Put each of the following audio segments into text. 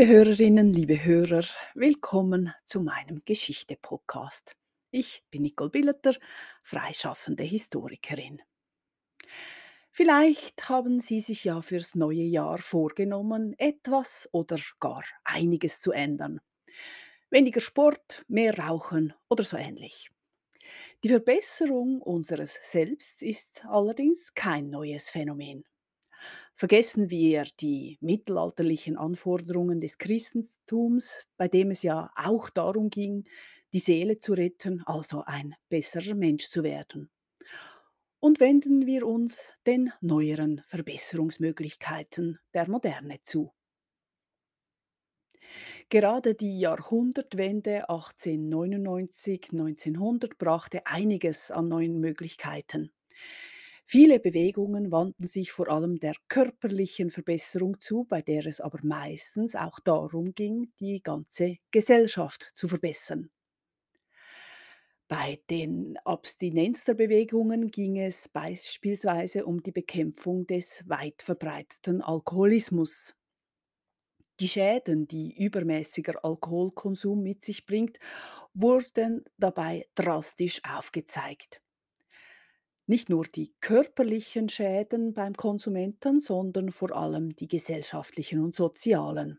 Liebe Hörerinnen, liebe Hörer, willkommen zu meinem Geschichte-Podcast. Ich bin Nicole Billeter, freischaffende Historikerin. Vielleicht haben Sie sich ja fürs neue Jahr vorgenommen, etwas oder gar einiges zu ändern. Weniger Sport, mehr Rauchen oder so ähnlich. Die Verbesserung unseres Selbst ist allerdings kein neues Phänomen. Vergessen wir die mittelalterlichen Anforderungen des Christentums, bei dem es ja auch darum ging, die Seele zu retten, also ein besserer Mensch zu werden. Und wenden wir uns den neueren Verbesserungsmöglichkeiten der Moderne zu. Gerade die Jahrhundertwende 1899-1900 brachte einiges an neuen Möglichkeiten. Viele Bewegungen wandten sich vor allem der körperlichen Verbesserung zu, bei der es aber meistens auch darum ging, die ganze Gesellschaft zu verbessern. Bei den Abstinenzlerbewegungen ging es beispielsweise um die Bekämpfung des weit verbreiteten Alkoholismus. Die Schäden, die übermäßiger Alkoholkonsum mit sich bringt, wurden dabei drastisch aufgezeigt. Nicht nur die körperlichen Schäden beim Konsumenten, sondern vor allem die gesellschaftlichen und sozialen.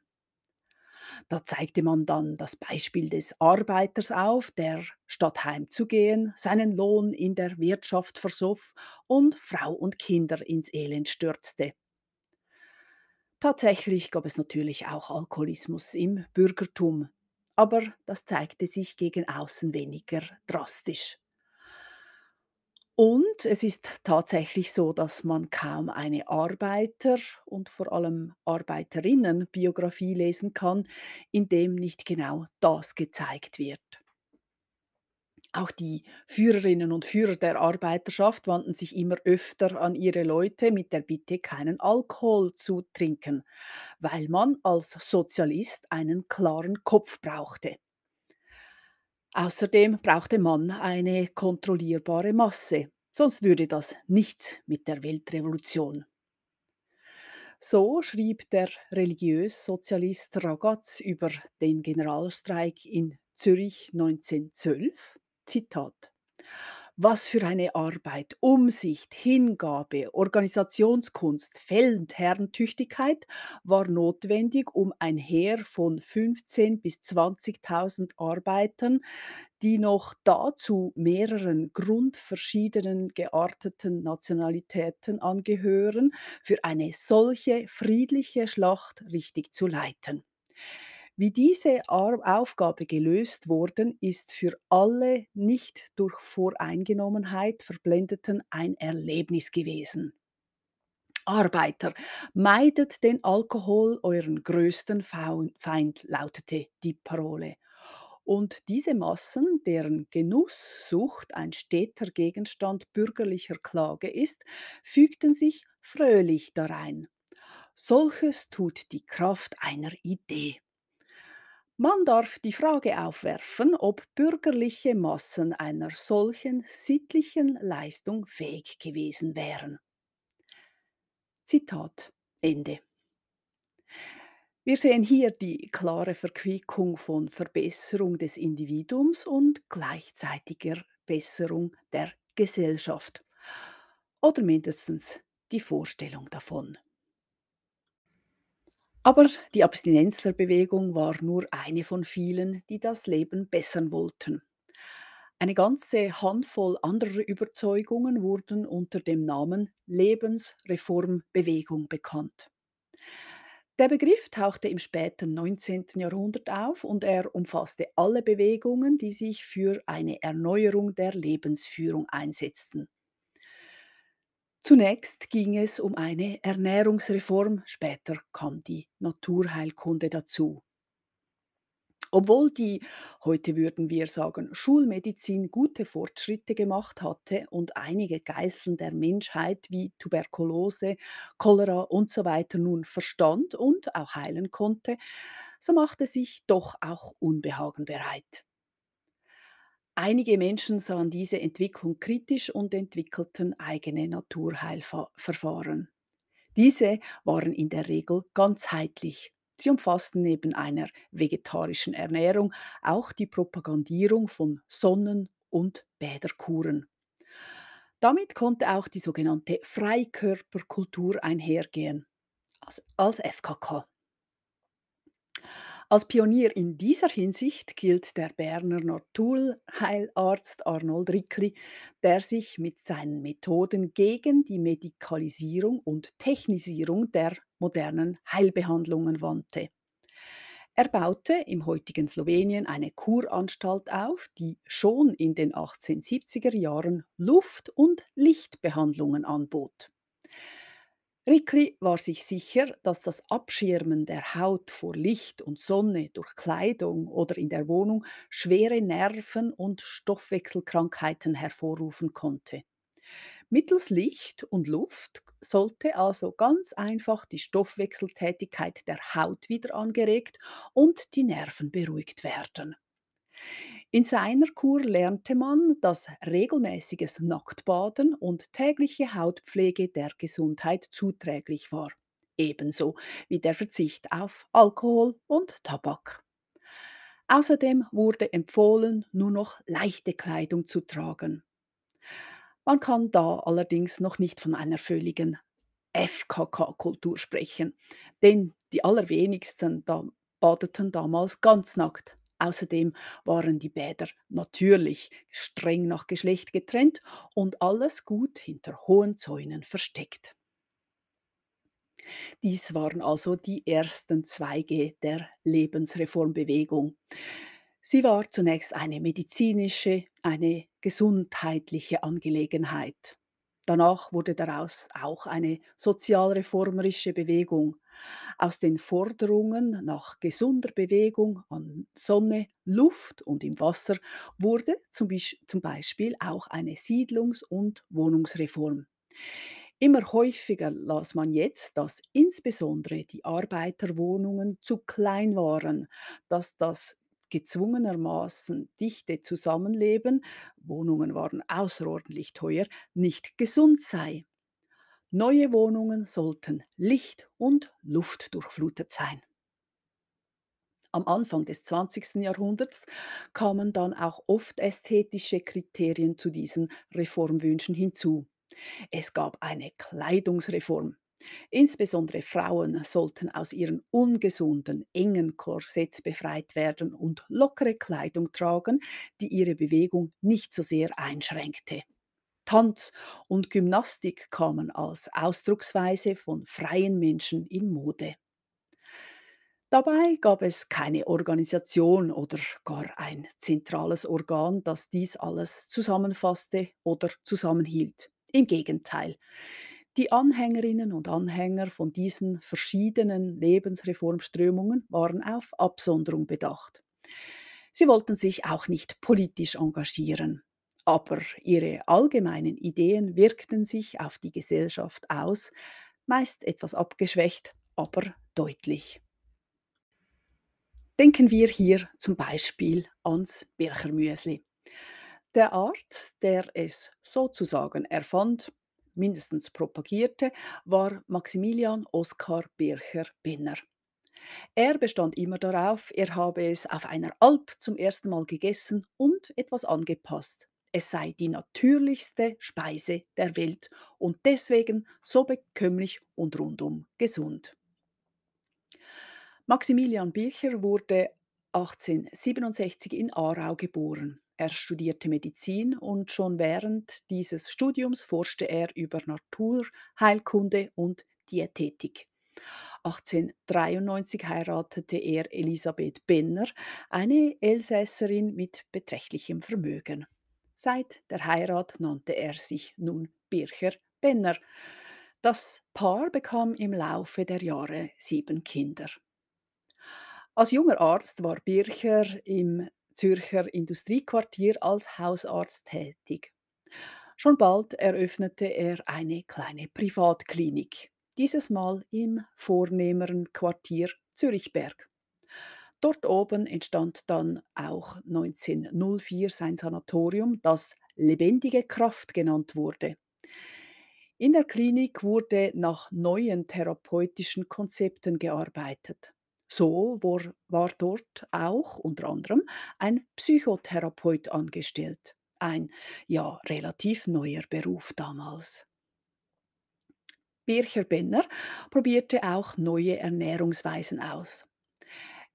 Da zeigte man dann das Beispiel des Arbeiters auf, der statt heimzugehen seinen Lohn in der Wirtschaft versoff und Frau und Kinder ins Elend stürzte. Tatsächlich gab es natürlich auch Alkoholismus im Bürgertum, aber das zeigte sich gegen außen weniger drastisch. Und es ist tatsächlich so, dass man kaum eine Arbeiter- und vor allem Arbeiterinnen-Biografie lesen kann, in dem nicht genau das gezeigt wird. Auch die Führerinnen und Führer der Arbeiterschaft wandten sich immer öfter an ihre Leute mit der Bitte, keinen Alkohol zu trinken, weil man als Sozialist einen klaren Kopf brauchte. Außerdem brauchte man eine kontrollierbare Masse, sonst würde das nichts mit der Weltrevolution. So schrieb der Religiös-Sozialist Ragaz über den Generalstreik in Zürich 1912, Zitat was für eine Arbeit, Umsicht, Hingabe, Organisationskunst, Feldherrentüchtigkeit war notwendig, um ein Heer von 15.000 bis 20.000 Arbeitern, die noch dazu mehreren grundverschiedenen gearteten Nationalitäten angehören, für eine solche friedliche Schlacht richtig zu leiten. Wie diese Aufgabe gelöst worden, ist für alle nicht durch Voreingenommenheit Verblendeten ein Erlebnis gewesen. Arbeiter, meidet den Alkohol, euren größten Feind, lautete die Parole. Und diese Massen, deren Genusssucht ein steter Gegenstand bürgerlicher Klage ist, fügten sich fröhlich darein. Solches tut die Kraft einer Idee. Man darf die Frage aufwerfen, ob bürgerliche Massen einer solchen sittlichen Leistung fähig gewesen wären. Zitat Ende. Wir sehen hier die klare Verquickung von Verbesserung des Individuums und gleichzeitiger Besserung der Gesellschaft. Oder mindestens die Vorstellung davon. Aber die Abstinenzlerbewegung war nur eine von vielen, die das Leben bessern wollten. Eine ganze Handvoll anderer Überzeugungen wurden unter dem Namen Lebensreformbewegung bekannt. Der Begriff tauchte im späten 19. Jahrhundert auf und er umfasste alle Bewegungen, die sich für eine Erneuerung der Lebensführung einsetzten. Zunächst ging es um eine Ernährungsreform, später kam die Naturheilkunde dazu. Obwohl die, heute würden wir sagen, Schulmedizin gute Fortschritte gemacht hatte und einige Geißeln der Menschheit wie Tuberkulose, Cholera usw. So nun verstand und auch heilen konnte, so machte sich doch auch Unbehagen bereit. Einige Menschen sahen diese Entwicklung kritisch und entwickelten eigene Naturheilverfahren. Diese waren in der Regel ganzheitlich. Sie umfassten neben einer vegetarischen Ernährung auch die Propagandierung von Sonnen- und Bäderkuren. Damit konnte auch die sogenannte Freikörperkultur einhergehen, als, FKK. Als Pionier in dieser Hinsicht gilt der Berner Naturheilarzt Arnold Rickli, der sich mit seinen Methoden gegen die Medikalisierung und Technisierung der modernen Heilbehandlungen wandte. Er baute im heutigen Slowenien eine Kuranstalt auf, die schon in den 1870er Jahren Luft- und Lichtbehandlungen anbot. Rickli war sich sicher, dass das Abschirmen der Haut vor Licht und Sonne durch Kleidung oder in der Wohnung schwere Nerven- und Stoffwechselkrankheiten hervorrufen konnte. Mittels Licht und Luft sollte also ganz einfach die Stoffwechseltätigkeit der Haut wieder angeregt und die Nerven beruhigt werden. In seiner Kur lernte man, dass regelmäßiges Nacktbaden und tägliche Hautpflege der Gesundheit zuträglich war, ebenso wie der Verzicht auf Alkohol und Tabak. Außerdem wurde empfohlen, nur noch leichte Kleidung zu tragen. Man kann da allerdings noch nicht von einer völligen FKK-Kultur sprechen, denn die allerwenigsten da badeten damals ganz nackt. Außerdem waren die Bäder natürlich streng nach Geschlecht getrennt und alles gut hinter hohen Zäunen versteckt. Dies waren also die ersten Zweige der Lebensreformbewegung. Sie war zunächst eine medizinische, eine gesundheitliche Angelegenheit. Danach wurde daraus auch eine sozialreformerische Bewegung. Aus den Forderungen nach gesunder Bewegung an Sonne, Luft und im Wasser wurde zum Beispiel auch eine Siedlungs- und Wohnungsreform. Immer häufiger las man jetzt, dass insbesondere die Arbeiterwohnungen zu klein waren, dass das gezwungenermaßen dichte Zusammenleben, Wohnungen waren außerordentlich teuer, nicht gesund sei. Neue Wohnungen sollten licht- und luftdurchflutet sein. Am Anfang des 20. Jahrhunderts kamen dann auch oft ästhetische Kriterien zu diesen Reformwünschen hinzu. Es gab eine Kleidungsreform. Insbesondere Frauen sollten aus ihren ungesunden, engen Korsetts befreit werden und lockere Kleidung tragen, die ihre Bewegung nicht so sehr einschränkte. Tanz und Gymnastik kamen als Ausdrucksweise von freien Menschen in Mode. Dabei gab es keine Organisation oder gar ein zentrales Organ, das dies alles zusammenfasste oder zusammenhielt. Im Gegenteil, die Anhängerinnen und Anhänger von diesen verschiedenen Lebensreformströmungen waren auf Absonderung bedacht. Sie wollten sich auch nicht politisch engagieren, aber ihre allgemeinen Ideen wirkten sich auf die Gesellschaft aus, meist etwas abgeschwächt, aber deutlich. Denken wir hier zum Beispiel ans Birchermüsli. Der Arzt, der es sozusagen erfand, mindestens propagierte, war Maximilian Oskar Bircher-Benner. Er bestand immer darauf, er habe es auf einer Alp zum ersten Mal gegessen und etwas angepasst. Es sei die natürlichste Speise der Welt und deswegen so bekömmlich und rundum gesund. Maximilian Bircher wurde 1867 in Aarau geboren. Er studierte Medizin und schon während dieses Studiums forschte er über Naturheilkunde und Diätetik. 1893 heiratete er Elisabeth Benner, eine Elsässerin mit beträchtlichem Vermögen. Seit der Heirat nannte er sich nun Bircher Benner. Das Paar bekam im Laufe der Jahre sieben Kinder. Als junger Arzt war Bircher im Zürcher Industriequartier als Hausarzt tätig. Schon bald eröffnete er eine kleine Privatklinik, dieses Mal im vornehmeren Quartier Zürichberg. Dort oben entstand dann auch 1904 sein Sanatorium, das Lebendige Kraft genannt wurde. In der Klinik wurde nach neuen therapeutischen Konzepten gearbeitet. So war, dort auch unter anderem ein Psychotherapeut angestellt. Ein ja relativ neuer Beruf damals. Bircher Benner probierte auch neue Ernährungsweisen aus.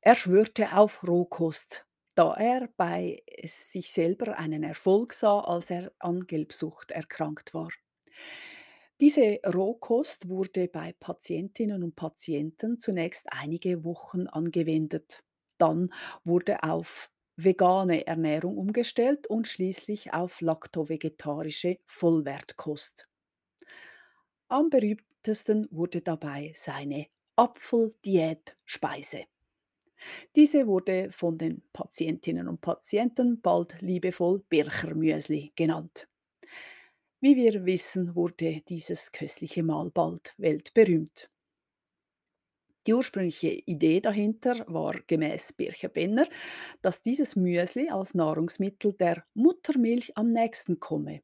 Er schwörte auf Rohkost, da er bei sich selber einen Erfolg sah, als er an Gelbsucht erkrankt war. Diese Rohkost wurde bei Patientinnen und Patienten zunächst einige Wochen angewendet. Dann wurde auf vegane Ernährung umgestellt und schließlich auf laktovegetarische Vollwertkost. Am berühmtesten wurde dabei seine Apfeldiät-Speise. Diese wurde von den Patientinnen und Patienten bald liebevoll Birchermüsli genannt. Wie wir wissen, wurde dieses köstliche Mahl bald weltberühmt. Die ursprüngliche Idee dahinter war gemäß Bircher Benner, dass dieses Müsli als Nahrungsmittel der Muttermilch am nächsten komme.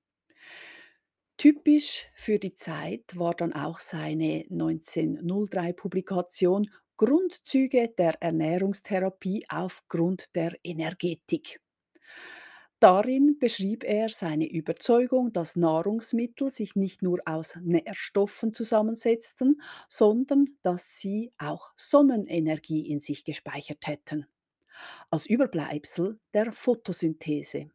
Typisch für die Zeit war dann auch seine 1903 Publikation Grundzüge der Ernährungstherapie aufgrund der Energetik. Darin beschrieb er seine Überzeugung, dass Nahrungsmittel sich nicht nur aus Nährstoffen zusammensetzten, sondern dass sie auch Sonnenenergie in sich gespeichert hätten, als Überbleibsel der Photosynthese.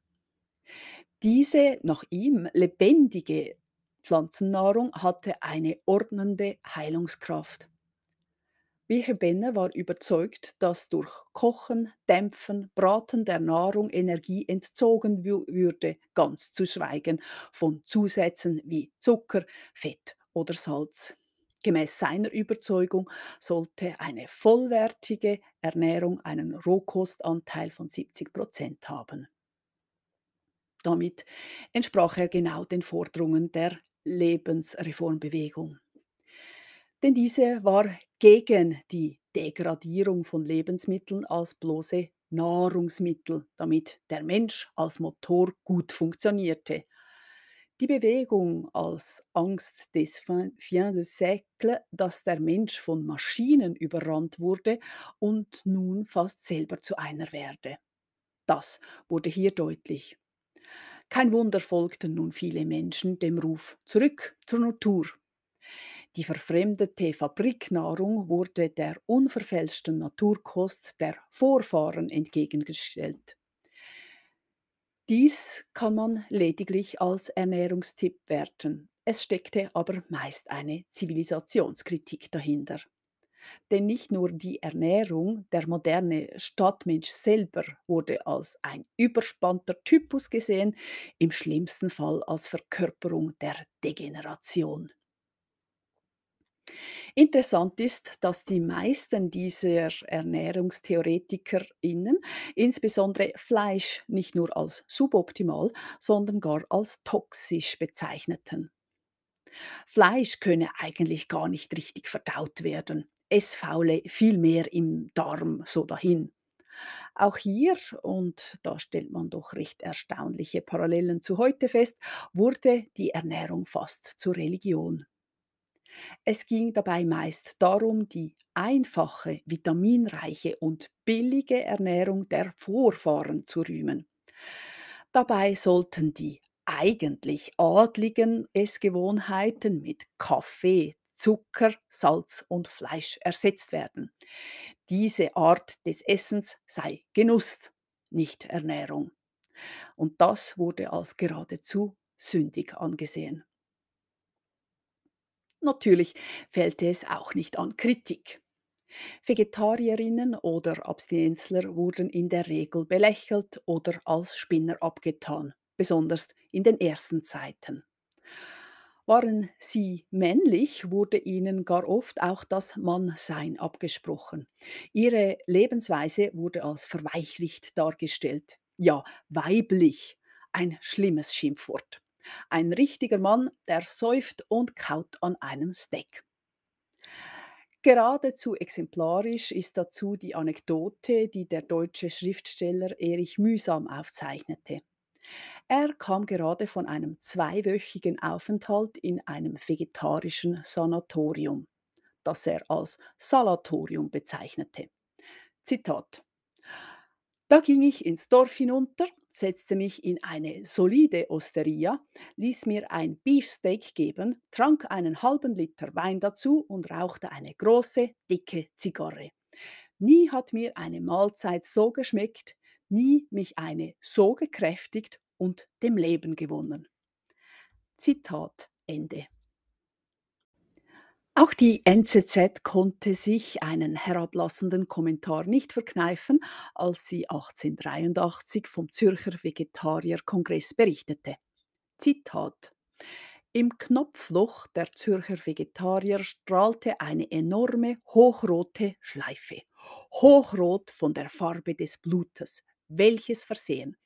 Diese nach ihm lebendige Pflanzennahrung hatte eine ordnende Heilungskraft. Wilhelm Benner war überzeugt, dass durch Kochen, Dämpfen, Braten der Nahrung Energie entzogen würde, ganz zu schweigen von Zusätzen wie Zucker, Fett oder Salz. Gemäß seiner Überzeugung sollte eine vollwertige Ernährung einen Rohkostanteil von 70 Prozent haben. Damit entsprach er genau den Forderungen der Lebensreformbewegung. Denn diese war gegen die Degradierung von Lebensmitteln als bloße Nahrungsmittel, damit der Mensch als Motor gut funktionierte. Die Bewegung als Angst des fin de siècle, dass der Mensch von Maschinen überrannt wurde und nun fast selber zu einer werde. Das wurde hier deutlich. Kein Wunder folgten nun viele Menschen dem Ruf zurück zur Natur. Die verfremdete Fabriknahrung wurde der unverfälschten Naturkost der Vorfahren entgegengestellt. Dies kann man lediglich als Ernährungstipp werten. Es steckte aber meist eine Zivilisationskritik dahinter. Denn nicht nur die Ernährung, der moderne Stadtmensch selber wurde als ein überspannter Typus gesehen, im schlimmsten Fall als Verkörperung der Degeneration. Interessant ist, dass die meisten dieser ErnährungstheoretikerInnen insbesondere Fleisch nicht nur als suboptimal, sondern gar als toxisch bezeichneten. Fleisch könne eigentlich gar nicht richtig verdaut werden. Es faule viel mehr im Darm so dahin. Auch hier, und da stellt man doch recht erstaunliche Parallelen zu heute fest, wurde die Ernährung fast zur Religion. Es ging dabei meist darum, die einfache, vitaminreiche und billige Ernährung der Vorfahren zu rühmen. Dabei sollten die eigentlich adligen Essgewohnheiten mit Kaffee, Zucker, Salz und Fleisch ersetzt werden. Diese Art des Essens sei Genuss, nicht Ernährung. Und das wurde als geradezu sündig angesehen. Natürlich fehlte es auch nicht an Kritik. Vegetarierinnen oder Abstinenzler wurden in der Regel belächelt oder als Spinner abgetan, besonders in den ersten Zeiten. Waren sie männlich, wurde ihnen gar oft auch das Mannsein abgesprochen. Ihre Lebensweise wurde als verweichlicht dargestellt. Ja, weiblich, ein schlimmes Schimpfwort. Ein richtiger Mann, der säuft und kaut an einem Steak. Geradezu exemplarisch ist dazu die Anekdote, die der deutsche Schriftsteller Erich Mühsam aufzeichnete. Er kam gerade von einem zweiwöchigen Aufenthalt in einem vegetarischen Sanatorium, das er als Salatorium bezeichnete. Zitat. Da ging ich ins Dorf hinunter, setzte mich in eine solide Osteria, ließ mir ein Beefsteak geben, trank einen halben Liter Wein dazu und rauchte eine große, dicke Zigarre. Nie hat mir eine Mahlzeit so geschmeckt, nie mich eine so gekräftigt und dem Leben gewonnen. Zitat Ende. Auch die NZZ konnte sich einen herablassenden Kommentar nicht verkneifen, als sie 1883 vom Zürcher Vegetarierkongress berichtete. Zitat Im Knopfloch der Zürcher Vegetarier strahlte eine enorme hochrote Schleife, hochrot von der Farbe des Blutes, welches Versehen.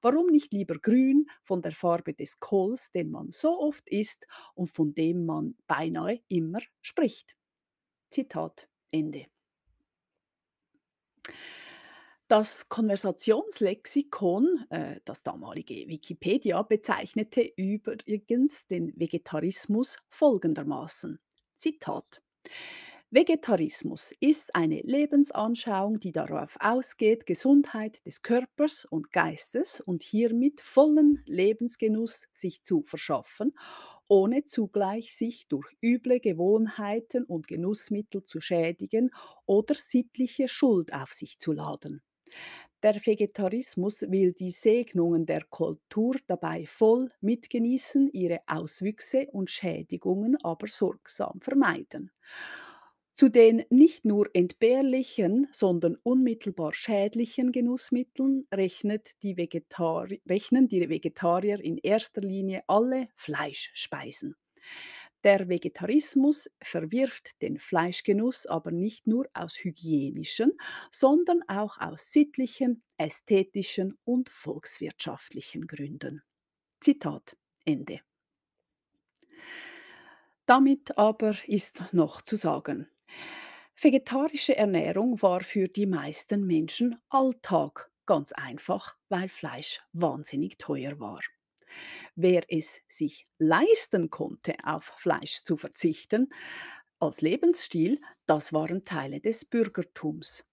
Warum nicht lieber grün von der Farbe des Kohls, den man so oft isst und von dem man beinahe immer spricht? Zitat Ende. Das Konversationslexikon, äh, das damalige Wikipedia, bezeichnete übrigens den Vegetarismus folgendermaßen. Zitat. Vegetarismus ist eine Lebensanschauung, die darauf ausgeht, Gesundheit des Körpers und Geistes und hiermit vollen Lebensgenuss sich zu verschaffen, ohne zugleich sich durch üble Gewohnheiten und Genussmittel zu schädigen oder sittliche Schuld auf sich zu laden. Der Vegetarismus will die Segnungen der Kultur dabei voll mitgenießen, ihre Auswüchse und Schädigungen aber sorgsam vermeiden. Zu den nicht nur entbehrlichen, sondern unmittelbar schädlichen Genussmitteln rechnet die rechnen die Vegetarier in erster Linie alle Fleischspeisen. Der Vegetarismus verwirft den Fleischgenuss aber nicht nur aus hygienischen, sondern auch aus sittlichen, ästhetischen und volkswirtschaftlichen Gründen. Zitat Ende. Damit aber ist noch zu sagen, Vegetarische Ernährung war für die meisten Menschen Alltag, ganz einfach, weil Fleisch wahnsinnig teuer war. Wer es sich leisten konnte, auf Fleisch zu verzichten, als Lebensstil, das waren Teile des Bürgertums.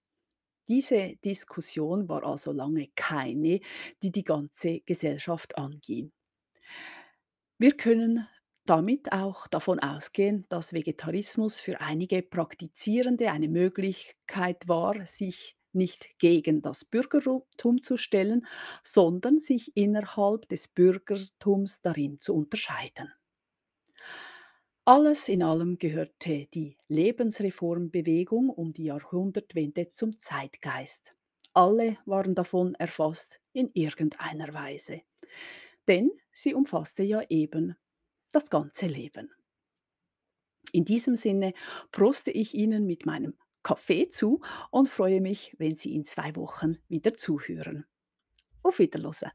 Diese Diskussion war also lange keine, die die ganze Gesellschaft anging. Wir können damit auch davon ausgehen, dass Vegetarismus für einige Praktizierende eine Möglichkeit war, sich nicht gegen das Bürgertum zu stellen, sondern sich innerhalb des Bürgertums darin zu unterscheiden. Alles in allem gehörte die Lebensreformbewegung um die Jahrhundertwende zum Zeitgeist. Alle waren davon erfasst in irgendeiner Weise. Denn sie umfasste ja eben das ganze Leben. In diesem Sinne proste ich Ihnen mit meinem Kaffee zu und freue mich, wenn Sie in zwei Wochen wieder zuhören. Auf Wiedersehen.